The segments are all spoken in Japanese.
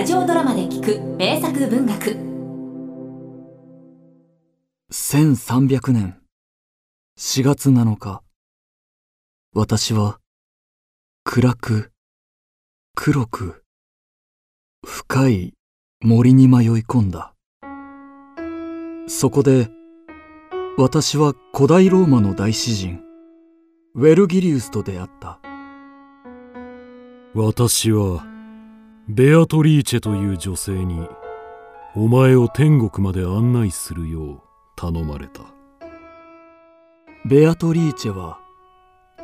ラジオドラマで聞く名作文学。1300年。4月7日。私は暗く黒く深い森に迷い込んだ。そこで私は古代ローマの大詩人ウェルギリウスと出会った。私はベアトリーチェという女性にお前を天国まで案内するよう頼まれた。ベアトリーチェは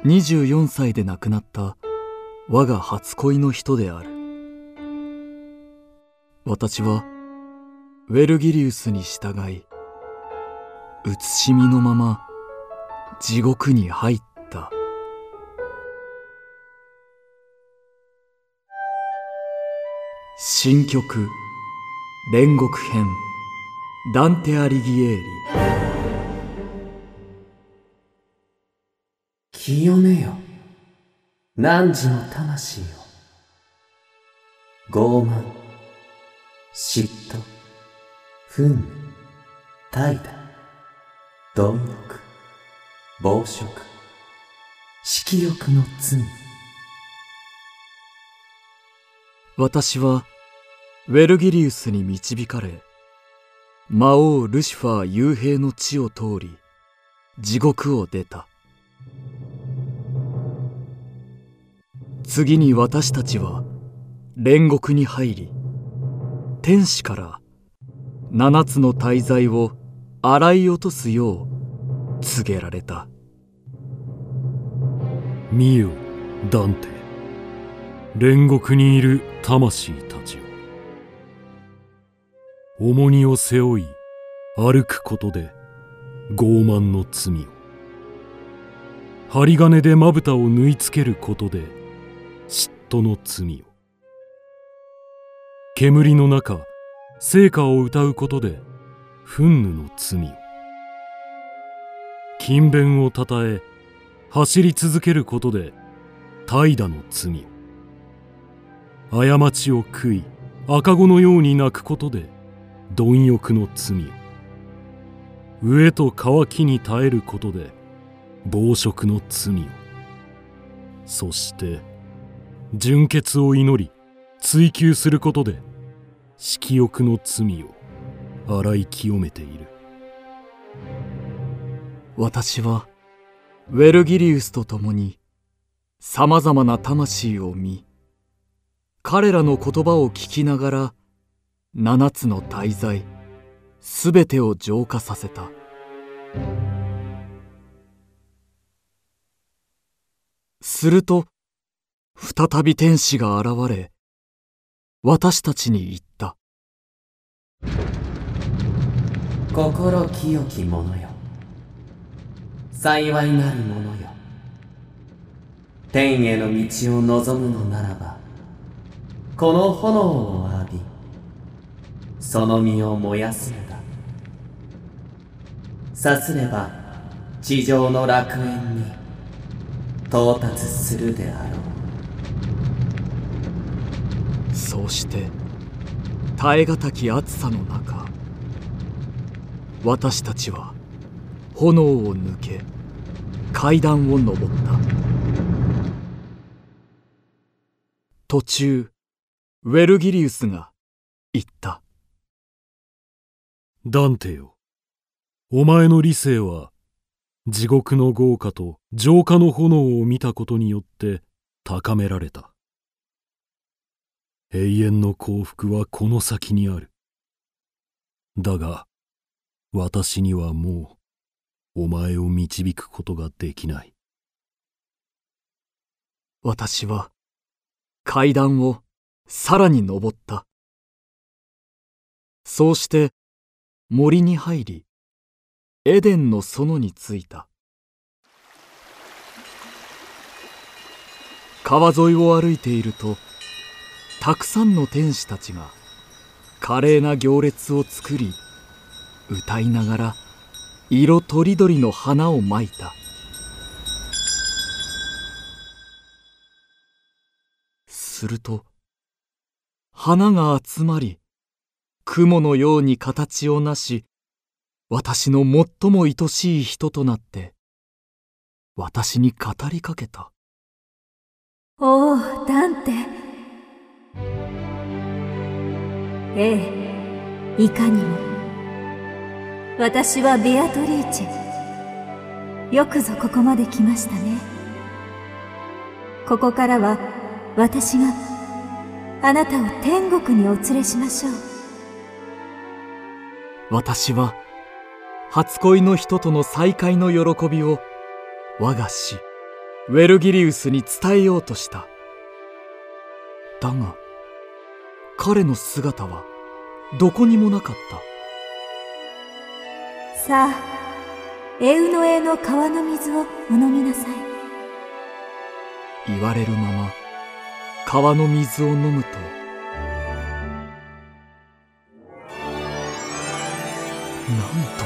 24歳で亡くなった我が初恋の人である。私はウェルギリウスに従い写しみのまま地獄に入った。新曲煉獄編ダンテ・アリギエーリ。清めよ。汝の魂を。傲慢嫉妬憤怒怠惰貪欲暴食色欲の罪。私はウェルギリウスに導かれ魔王ルシファー幽閉の地を通り地獄を出た。次に私たちは煉獄に入り天使から七つの大罪を洗い落とすよう告げられた。見よダンテ。煉獄にいる魂たちを。重荷を背負い歩くことで傲慢の罪を。針金でまぶたを縫い付けることで嫉妬の罪を。煙の中聖歌を歌うことで憤怒の罪を。勤勉をたたえ走り続けることで怠惰の罪を。過ちを悔い赤子のように泣くことで貪欲の罪飢えと渇きに耐えることで暴食の罪を。そして純潔を祈り追求することで色欲の罪を洗い清めている。私はウェルギリウスと共にさまざまな魂を見彼らの言葉を聞きながら七つの大罪すべてを浄化させた。すると再び天使が現れ私たちに言った。心清き者よ。幸いなる者よ。天への道を望むのならばこの炎を浴びその身を燃やすのだ。さすれば地上の楽園に到達するであろう。そうして耐え難き暑さの中私たちは炎を抜け階段を登った。途中ウェルギリウスが言った。ダンテよ。お前の理性は地獄の豪華と浄化の炎を見たことによって高められた。永遠の幸福はこの先にある。だが私にはもうお前を導くことができない。私は階段をさらに登った。そうして森に入りエデンの園に着いた。川沿いを歩いているとたくさんの天使たちが華麗な行列を作り歌いながら色とりどりの花をまいた。すると花が集まり雲のように形をなし私の最も愛しい人となって私に語りかけた。おおダンテ。ええいかにも。私はベアトリーチ。ェよくぞここまで来ましたね。ここからは私があなたを天国にお連れしましょう。私は初恋の人との再会の喜びを我が師ウェルギリウスに伝えようとした。だが彼の姿はどこにもなかった。さあエウノエの川の水をお飲みなさい。言われるまま川の水を飲むと。なんと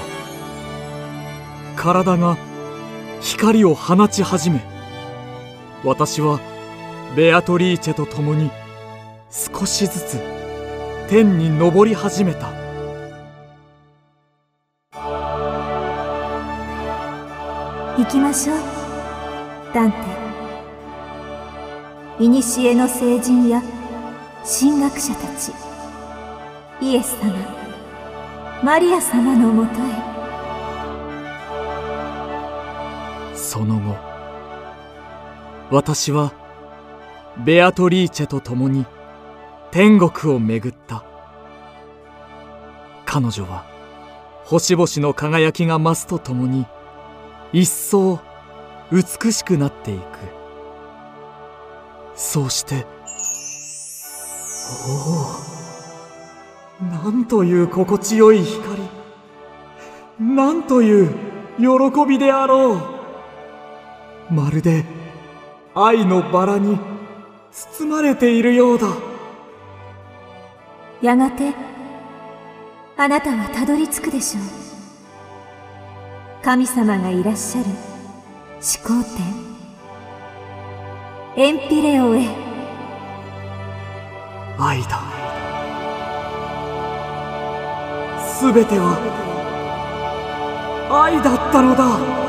体が光を放ち始め私はベアトリーチェと共に少しずつ天に昇り始めた。行きましょうダンテ。古の聖人や神学者たち。イエス様マリア様のもとへ。その後私はベアトリーチェと共に天国を巡った。彼女は星々の輝きが増すとともに一層美しくなっていく。そうして。おお。なんという心地よい光。なんという喜びであろう。まるで愛のバラに包まれているようだ。やがてあなたはたどり着くでしょう。神様がいらっしゃる始皇天エンピレオへ。愛だ。すべては愛だったのだ。